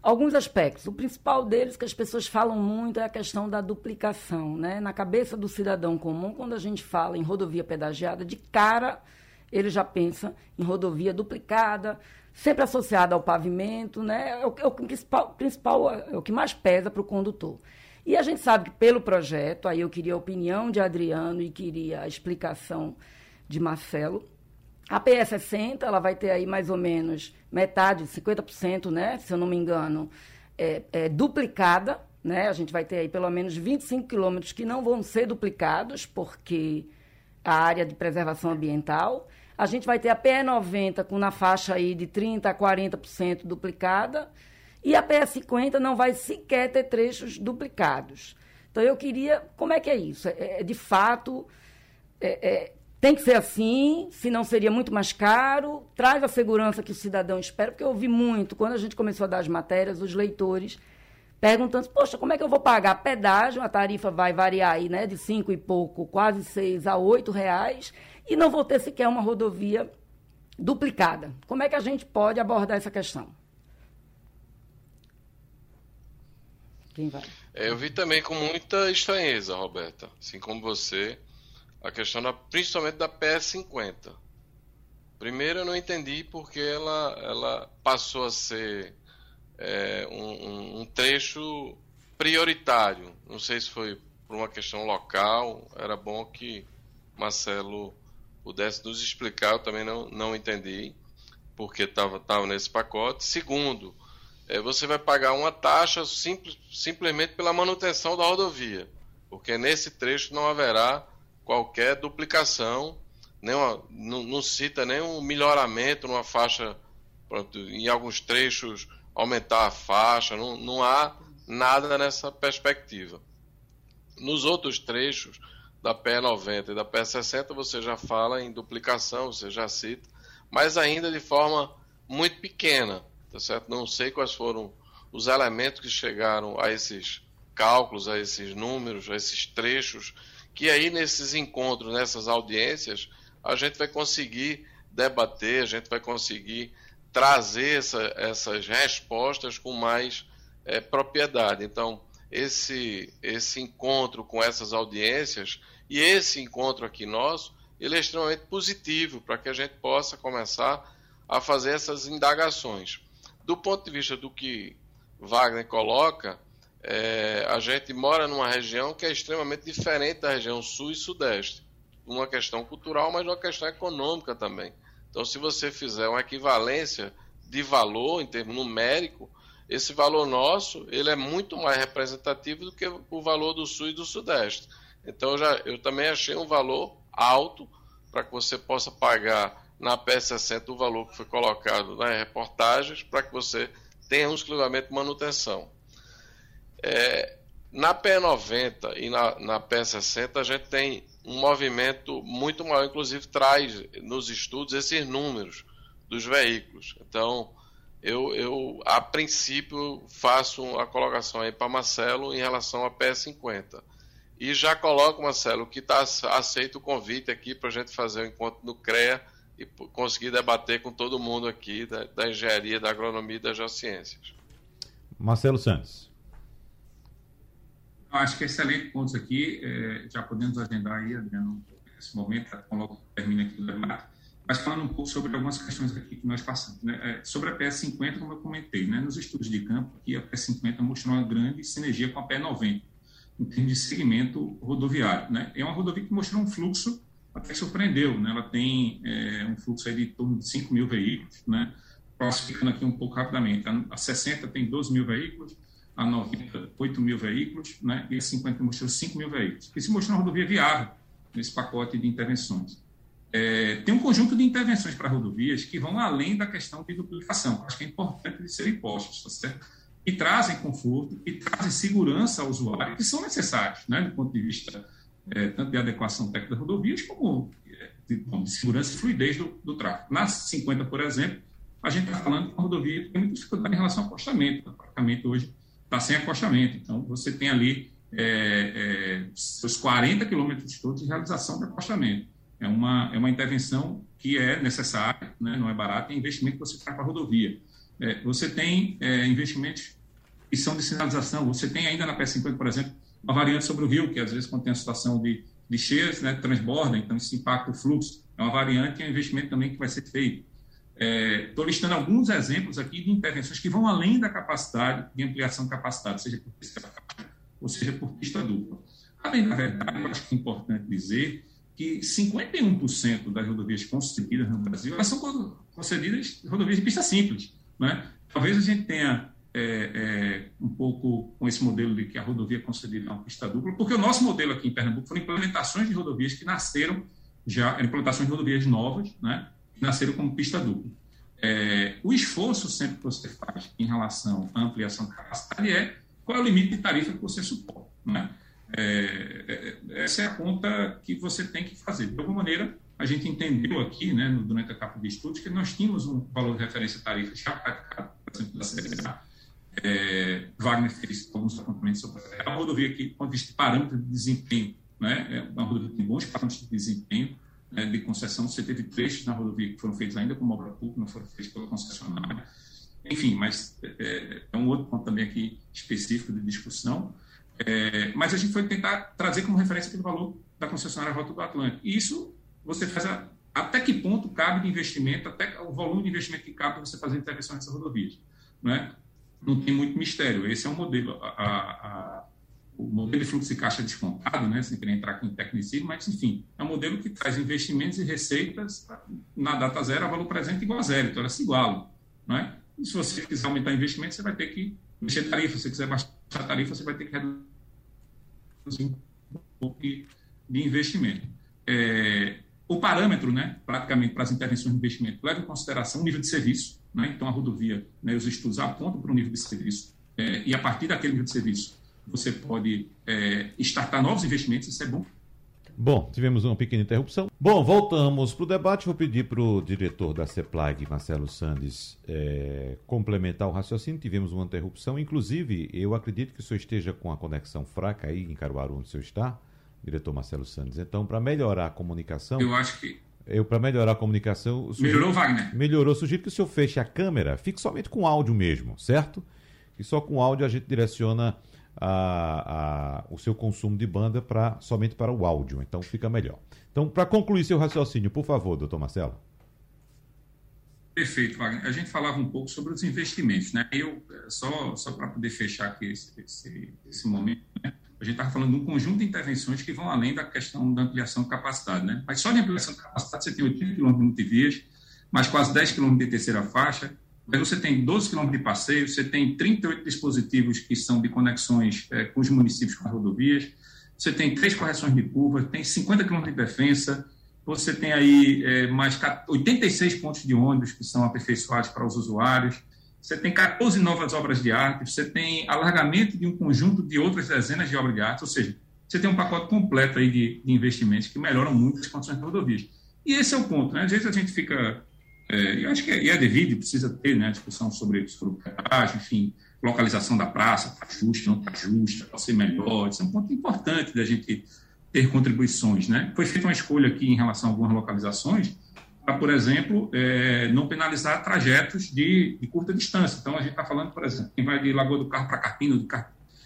Speaker 5: Alguns aspectos. O principal deles, que as pessoas falam muito, é a questão da duplicação. Né? Na cabeça do cidadão comum, quando a gente fala em rodovia pedagiada, de cara ele já pensa em rodovia duplicada, sempre associada ao pavimento, né? É o, é o principal, principal, é o que mais pesa para o condutor. E a gente sabe que pelo projeto, aí eu queria a opinião de Adriano e queria a explicação de Marcelo, a PS60, ela vai ter aí mais ou menos metade, 50%, né, se eu não me engano, é, é, duplicada, né? A gente vai ter aí pelo menos 25 quilômetros que não vão ser duplicados, porque a área de preservação ambiental. A gente vai ter a PE90 com na faixa aí de 30% a 40% duplicada. E a PS50 não vai sequer ter trechos duplicados. Então, eu queria. Como é que é isso? É, é de fato. É, é, tem que ser assim, senão seria muito mais caro, traz a segurança que o cidadão espera, porque eu ouvi muito, quando a gente começou a dar as matérias, os leitores perguntando, poxa, como é que eu vou pagar pedágio? A tarifa vai variar aí, né, de cinco e pouco, quase seis a oito reais, e não vou ter sequer uma rodovia duplicada. Como é que a gente pode abordar essa questão? Quem vai?
Speaker 4: É, eu vi também com muita estranheza, Roberta, assim como você, a questão da, principalmente da PS50. Primeiro, eu não entendi porque ela, ela passou a ser é, um, um, trecho prioritário. Não sei se foi por uma questão local, era bom que Marcelo pudesse nos explicar, eu também não, não entendi porque estava tava nesse pacote. Segundo, é, você vai pagar uma taxa simples, simplesmente pela manutenção da rodovia, porque nesse trecho não haverá qualquer duplicação, nenhuma, não, não cita nenhum melhoramento numa faixa, pronto, em alguns trechos aumentar a faixa, não, não há nada nessa perspectiva. Nos outros trechos da P90 e da P60 você já fala em duplicação, você já cita, mas ainda de forma muito pequena, tá certo? Não sei quais foram os elementos que chegaram a esses cálculos, a esses números, a esses trechos, que aí nesses encontros, nessas audiências, a gente vai conseguir debater, a gente vai conseguir trazer essa, essas respostas com mais é, propriedade. Então, esse, esse encontro com essas audiências e esse encontro aqui nosso, ele é extremamente positivo para que a gente possa começar a fazer essas indagações. Do ponto de vista do que Wagner coloca, é, a gente mora numa região que é extremamente diferente da região sul e sudeste. Uma questão cultural, mas uma questão econômica também. Então, se você fizer uma equivalência de valor em termos numérico, esse valor nosso ele é muito mais representativo do que o valor do sul e do sudeste. Então, eu, já, eu também achei um valor alto para que você possa pagar na PS60 o valor que foi colocado nas reportagens, para que você tenha um exclusivamente de manutenção. É, na P90 e na, na P60 a gente tem um movimento muito maior, inclusive traz nos estudos esses números dos veículos. Então, eu, eu a princípio faço a colocação aí para Marcelo em relação a PS50. E já coloco, Marcelo, que está aceito o convite aqui para a gente fazer o um encontro no CREA e conseguir debater com todo mundo aqui da, da engenharia, da agronomia e das geociências.
Speaker 2: Marcelo Santos.
Speaker 3: Acho que excelente pontos aqui. É, já podemos agendar aí, Adriano, nesse momento, quando termina aqui o debate. Mas falando um pouco sobre algumas questões aqui que nós passamos. Né? É, sobre a PS50, como eu comentei, né? nos estudos de campo, aqui a PS50 mostrou uma grande sinergia com a PS90, em termos de segmento rodoviário. Né? É uma rodovia que mostrou um fluxo até surpreendeu. Né? Ela tem é, um fluxo aí de torno de 5 mil veículos, né? classificando aqui um pouco rapidamente. A 60 tem 12 mil veículos, a 90, 8 mil veículos, né? e a 50 mostrou 5 mil veículos. Isso mostra uma rodovia viável nesse pacote de intervenções. É, tem um conjunto de intervenções para rodovias que vão além da questão de duplicação, acho que é importante de serem postos, tá certo? E trazem conforto, e trazem segurança ao usuário, que são necessários, né, do ponto de vista é, tanto de adequação técnica das rodovias, como é, de, bom, de, segurança e fluidez do, do tráfego. Na 50, por exemplo, a gente está falando de uma rodovia que tem muita dificuldade em relação ao acostamento. O apartamento hoje está sem acostamento. Então, você tem ali é, é, os 40 quilômetros todos de realização do acostamento. É uma, é uma intervenção que é necessária, né, não é barata, é investimento que você faz para a rodovia. É, você tem é, investimentos que são de sinalização, você tem ainda na P50, por exemplo, uma variante sobre o rio, que às vezes quando tem a situação de, de cheias, né, transborda, então isso impacta o fluxo. É uma variante e é um investimento também que vai ser feito. Estou é, listando alguns exemplos aqui de intervenções que vão além da capacidade de ampliação de capacidade, seja por pista ou seja por pista dupla. Além da verdade, eu acho que é importante dizer que 51% das rodovias concedidas no Brasil elas são concedidas rodovias de pista simples. Né? Talvez a gente tenha é, é, um pouco com esse modelo de que a rodovia é concedida é uma pista dupla, porque o nosso modelo aqui em Pernambuco foram implementações de rodovias que nasceram já, implementações de rodovias novas, né? nasceram como pista dupla. É, o esforço sempre que você faz em relação à ampliação de capacidade é qual é o limite de tarifa que você suporta. Né? É, é, essa é a conta que você tem que fazer. De alguma maneira, a gente entendeu aqui, né, durante a etapa de estudos, que nós tínhamos um valor de referência tarifa já praticado, por exemplo, da CBA. É, Wagner fez alguns apontamentos sobre a rodovia que, do ponto de vista de parâmetro de desempenho, né, é uma rodovia que tem bons parâmetros de desempenho, né, de concessão. Você teve trechos na rodovia que foram feitos ainda como obra pública, não foram feitos pela concessionária. Enfim, mas é, é um outro ponto também aqui específico de discussão. É, mas a gente foi tentar trazer como referência aquele valor da concessionária Rota do Atlântico. E isso você faz a, até que ponto cabe de investimento, até o volume de investimento que cabe para você fazer intervenção nessas rodovias. Não, é? não tem muito mistério. Esse é o modelo. A, a, o modelo de fluxo de caixa descontado, né, sem querer entrar em tecnicismo, mas, enfim, é um modelo que traz investimentos e receitas na data zero a valor presente igual a zero, então elas se igualam. Não é? E se você quiser aumentar investimento, você vai ter que mexer tarifa. Se você quiser baixar tarifa, você vai ter que reduzir um pouco de investimento. É, o parâmetro, né, praticamente, para as intervenções de investimento, leva em consideração o nível de serviço. Né? Então, a rodovia, né, os estudos apontam para o nível de serviço. É, e a partir daquele nível de serviço, você pode é, novos investimentos, isso é bom.
Speaker 2: Bom, tivemos uma pequena interrupção. Bom, voltamos para o debate. Vou pedir para o diretor da CEPLAG, Marcelo Sandes, é, complementar o raciocínio. Tivemos uma interrupção. Inclusive, eu acredito que o senhor esteja com a conexão fraca aí em Caruaru, onde o senhor está diretor Marcelo Santos. Então, para melhorar a comunicação.
Speaker 3: Eu acho que.
Speaker 2: Eu, para melhorar a comunicação.
Speaker 3: Sugiro, melhorou, Wagner?
Speaker 2: Melhorou. Sugiro que o senhor feche a câmera, fique somente com áudio mesmo, certo? E só com áudio a gente direciona a, a, o seu consumo de banda para somente para o áudio. Então, fica melhor. Então, para concluir seu raciocínio, por favor, doutor Marcelo.
Speaker 3: Perfeito, Wagner. A gente falava um pouco sobre os investimentos, né? Eu, só, só para poder fechar aqui esse, esse, esse momento, né? A gente estava falando de um conjunto de intervenções que vão além da questão da ampliação de capacidade. Né? Mas só de ampliação de capacidade você tem 80 km de multivias, mais quase 10 km de terceira faixa, aí você tem 12 km de passeio, você tem 38 dispositivos que são de conexões é, com os municípios com as rodovias, você tem três correções de curva, tem 50 km de defensa, você tem aí é, mais 86 pontos de ônibus que são aperfeiçoados para os usuários, você tem 14 novas obras de arte, você tem alargamento de um conjunto de outras dezenas de obras de arte, ou seja, você tem um pacote completo aí de, de investimentos que melhoram muito as condições de rodovias. E esse é o ponto, né? Às vezes a gente fica, é, eu acho que é, é devido, precisa ter né, discussão sobre, sobre pedágio, enfim, localização da praça, está justa, não está justa, pode ser melhor, isso é um ponto importante da gente ter contribuições, né? Foi feita uma escolha aqui em relação a algumas localizações, para, por exemplo, é, não penalizar trajetos de, de, curta distância. Então, a gente está falando, por exemplo, quem vai de Lagoa do Carro para Carpina,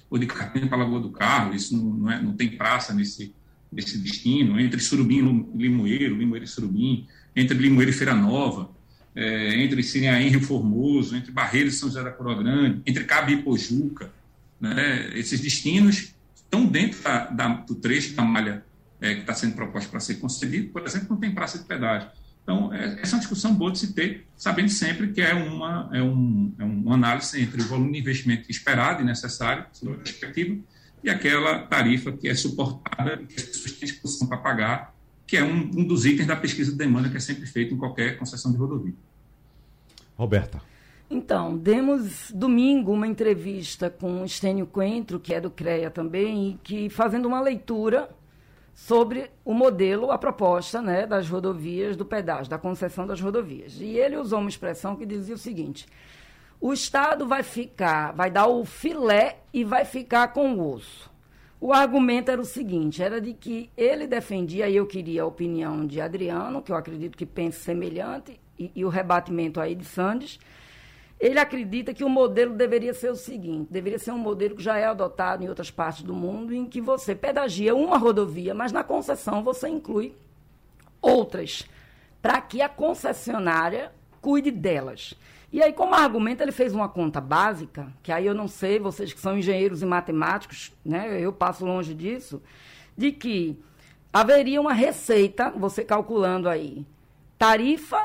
Speaker 3: ou de Carpina para Lagoa do Carro, isso não, não, é, não, tem praça nesse, nesse destino, entre Surubim e Limoeiro, Limoeiro e Surubim, entre Limoeiro e Feira Nova, é, entre Siriaém e Rio Formoso, entre Barreiros e São José da Coroa Grande, entre Cabe e Pojuca, né? esses destinos estão dentro da, da, do trecho da malha é, que está sendo proposta para ser concedido, por exemplo, não tem praça de pedágio. Então, é, essa é uma discussão boa de se ter, sabendo sempre que é uma, é um, é uma análise entre o volume de investimento esperado e necessário, a perspectiva, e aquela tarifa que é suportada e que as pessoas têm disposição para pagar, que é um, um dos itens da pesquisa de demanda que é sempre feito em qualquer concessão de rodovia.
Speaker 2: Roberta.
Speaker 5: Então, demos domingo uma entrevista com o Estênio Coentro, que é do CREA também, e que fazendo uma leitura sobre o modelo, a proposta né, das rodovias, do pedágio, da concessão das rodovias. E ele usou uma expressão que dizia o seguinte: o Estado vai ficar, vai dar o filé e vai ficar com o osso. O argumento era o seguinte: era de que ele defendia, e eu queria a opinião de Adriano, que eu acredito que pense semelhante, e, e o rebatimento aí de Sandes ele acredita que o modelo deveria ser o seguinte: deveria ser um modelo que já é adotado em outras partes do mundo, em que você pedagia uma rodovia, mas na concessão você inclui outras, para que a concessionária cuide delas. E aí, como argumento, ele fez uma conta básica, que aí eu não sei, vocês que são engenheiros e matemáticos, né, eu passo longe disso, de que haveria uma receita, você calculando aí, tarifa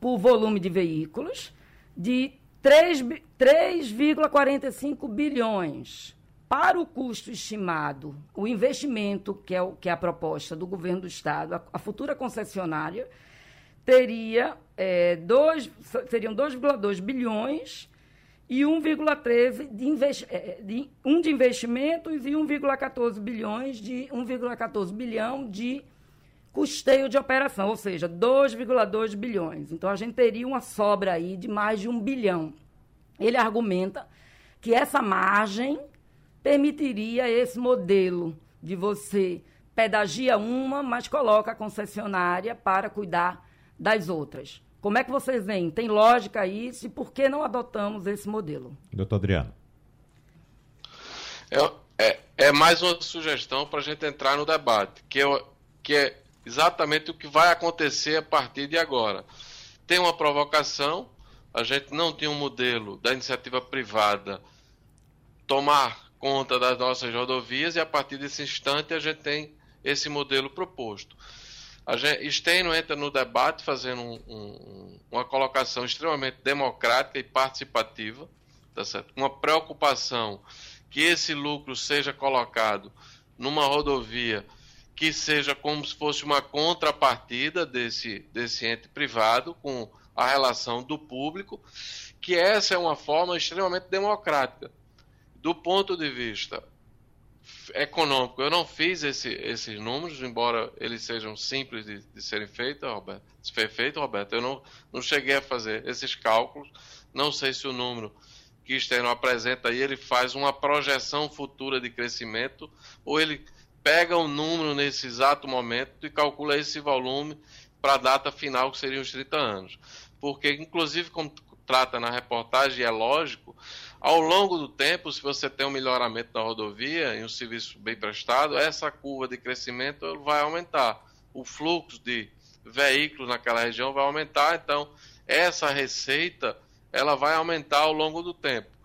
Speaker 5: por volume de veículos, de 3,45 bilhões. Para o custo estimado, o investimento, que é, o, que é a proposta do governo do Estado, a, a futura concessionária, teria é, dois, seriam 2,2 bilhões e 1,13 de, investi é, de, um de investimentos e 1,14 bilhões de 1,14 bilhão de custeio de operação, ou seja, 2,2 bilhões. Então, a gente teria uma sobra aí de mais de um bilhão. Ele argumenta que essa margem permitiria esse modelo de você pedagia uma, mas coloca a concessionária para cuidar das outras. Como é que vocês veem? Tem lógica isso e por que não adotamos esse modelo?
Speaker 2: Doutor Adriano.
Speaker 4: É, é, é mais uma sugestão para a gente entrar no debate, que é, que é exatamente o que vai acontecer a partir de agora. Tem uma provocação, a gente não tinha um modelo da iniciativa privada tomar conta das nossas rodovias e a partir desse instante a gente tem esse modelo proposto. A gente, Steno entra no debate fazendo um, um, uma colocação extremamente democrática e participativa, tá certo? uma preocupação que esse lucro seja colocado numa rodovia que seja como se fosse uma contrapartida desse, desse ente privado com a relação do público, que essa é uma forma extremamente democrática. Do ponto de vista econômico, eu não fiz esse, esses números, embora eles sejam simples de, de serem feitos, Roberto. Se foi feito, Roberto, eu não, não cheguei a fazer esses cálculos. Não sei se o número que Steno apresenta aí, ele faz uma projeção futura de crescimento, ou ele pega um número nesse exato momento e calcula esse volume para a data final, que seriam os 30 anos. Porque, inclusive, como trata na reportagem, é lógico, ao longo do tempo, se você tem um melhoramento da rodovia e um serviço bem prestado, essa curva de crescimento vai aumentar. O fluxo de veículos naquela região vai aumentar, então essa receita ela vai aumentar ao longo do tempo.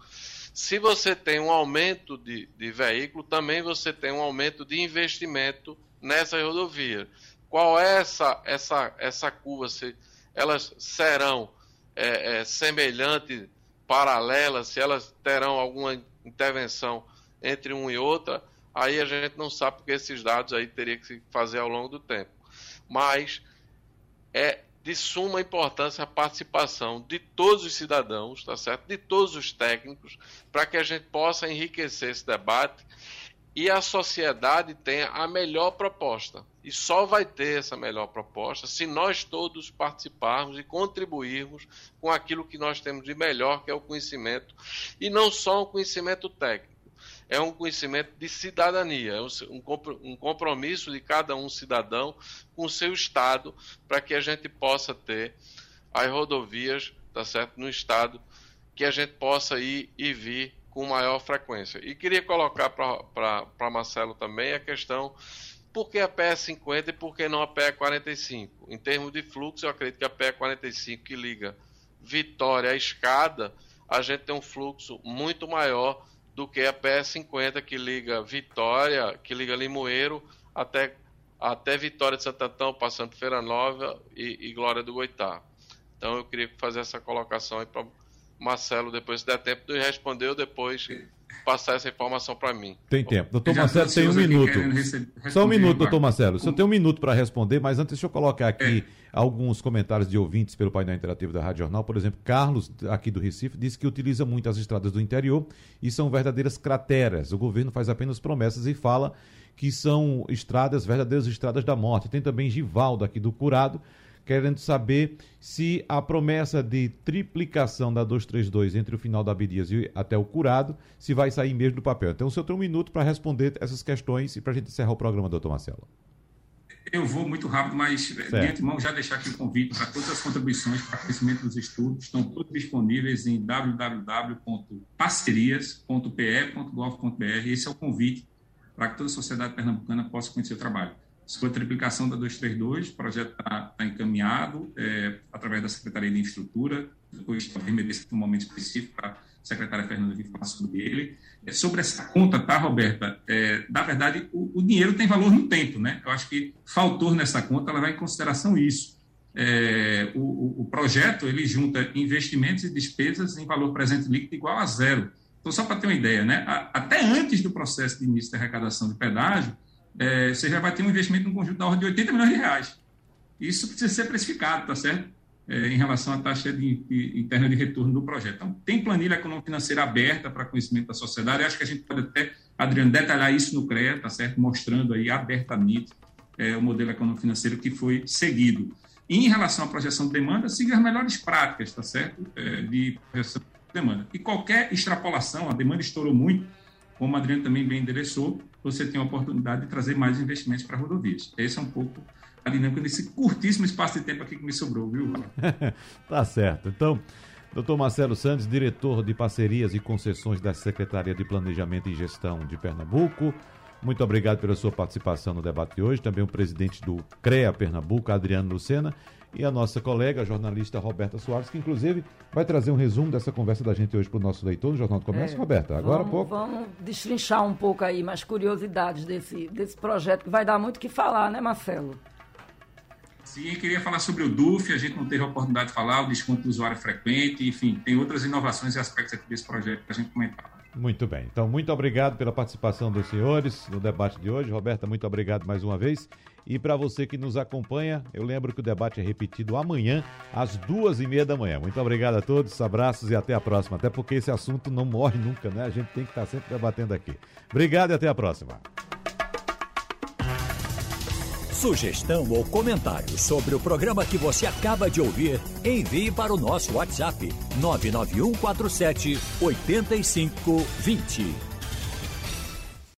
Speaker 4: Se você tem um aumento de, de veículo, também você tem um aumento de investimento nessa rodovia. Qual é essa, essa, essa curva? Se elas serão é, é, semelhantes, paralelas, se elas terão alguma intervenção entre uma e outra, aí a gente não sabe porque esses dados aí teria que se fazer ao longo do tempo. Mas é de suma importância a participação de todos os cidadãos, tá certo? De todos os técnicos, para que a gente possa enriquecer esse debate e a sociedade tenha a melhor proposta. E só vai ter essa melhor proposta se nós todos participarmos e contribuirmos com aquilo que nós temos de melhor, que é o conhecimento, e não só um conhecimento técnico é um conhecimento de cidadania, é um compromisso de cada um cidadão com o seu estado para que a gente possa ter as rodovias, tá certo, no estado que a gente possa ir e vir com maior frequência. E queria colocar para Marcelo também a questão por que a PE 50 e por que não a PE 45? Em termos de fluxo, eu acredito que a PE 45 que liga Vitória à escada, a gente tem um fluxo muito maior do que a PS50 que liga Vitória, que liga Limoeiro até, até Vitória de Santo Antão, passando Feira Nova e, e Glória do Goitá. Então eu queria fazer essa colocação aí para Marcelo, depois se der tempo de responder ou depois passar essa informação para mim.
Speaker 2: Tem tempo. Doutor Marcelo tem um minuto. Só um minuto, doutor Marcelo. Você tem um minuto para responder, mas antes deixa eu colocar aqui é. alguns comentários de ouvintes pelo painel interativo da Rádio Jornal. Por exemplo, Carlos, aqui do Recife, disse que utiliza muito as estradas do interior e são verdadeiras crateras. O governo faz apenas promessas e fala que são estradas, verdadeiras estradas da morte. Tem também Givaldo aqui do Curado querendo saber se a promessa de triplicação da 232 entre o final da Abdias e até o curado, se vai sair mesmo do papel. Então, o senhor tem um minuto para responder essas questões e para a gente encerrar o programa, doutor Marcelo.
Speaker 3: Eu vou muito rápido, mas certo. de antemão já deixar aqui o convite para todas as contribuições para crescimento dos estudos, estão todos disponíveis em www.parcerias.pe.gov.br. Esse é o convite para que toda a sociedade pernambucana possa conhecer o trabalho. For a triplicação da 232, o projeto está tá encaminhado é, através da Secretaria de Infraestrutura, depois remeter um momento específico para a secretária Fernanda vir falar sobre ele. É, sobre essa conta, tá, Roberta? É, na verdade, o, o, dinheiro tem valor no tempo, né? Eu acho que faltou nessa conta levar em consideração isso. É, o, o, projeto ele junta investimentos e despesas em valor presente líquido igual a zero. Então, só para ter uma ideia, né? A, até antes do processo de início da arrecadação de pedágio, é, você já vai ter um investimento no conjunto da ordem de 80 milhões de reais. Isso precisa ser precificado, tá certo? É, em relação à taxa de, de, interna de retorno do projeto. Então, tem planilha econômico-financeira aberta para conhecimento da sociedade. Eu acho que a gente pode até, Adriano, detalhar isso no CREA, tá certo? Mostrando aí abertamente é, o modelo econômico-financeiro que foi seguido. E em relação à projeção de demanda, siga as melhores práticas, tá certo? É, de projeção de demanda. E qualquer extrapolação, a demanda estourou muito, como o Adriano também bem endereçou, você tem a oportunidade de trazer mais investimentos para rodovias. Esse é um pouco a dinâmica nesse curtíssimo espaço de tempo aqui que me sobrou, viu?
Speaker 2: tá certo. Então, doutor Marcelo Santos, diretor de parcerias e concessões da Secretaria de Planejamento e Gestão de Pernambuco, muito obrigado pela sua participação no debate de hoje. Também o presidente do CREA Pernambuco, Adriano Lucena, e a nossa colega, a jornalista Roberta Soares, que inclusive vai trazer um resumo dessa conversa da gente hoje para o nosso leitor no Jornal do Comércio. É, Roberta, agora
Speaker 5: vamos,
Speaker 2: pouco.
Speaker 5: Vamos destrinchar um pouco aí mais curiosidades desse, desse projeto, que vai dar muito o que falar, né, Marcelo?
Speaker 3: Sim, queria falar sobre o DUF, a gente não teve a oportunidade de falar, o desconto do usuário frequente, enfim, tem outras inovações e aspectos aqui desse projeto para a gente comentar.
Speaker 2: Muito bem. Então, muito obrigado pela participação dos senhores no debate de hoje. Roberta, muito obrigado mais uma vez. E para você que nos acompanha, eu lembro que o debate é repetido amanhã, às duas e meia da manhã. Muito obrigado a todos, abraços e até a próxima. Até porque esse assunto não morre nunca, né? A gente tem que estar sempre debatendo aqui. Obrigado e até a próxima.
Speaker 1: Sugestão ou comentário sobre o programa que você acaba de ouvir, envie para o nosso WhatsApp 99147 8520.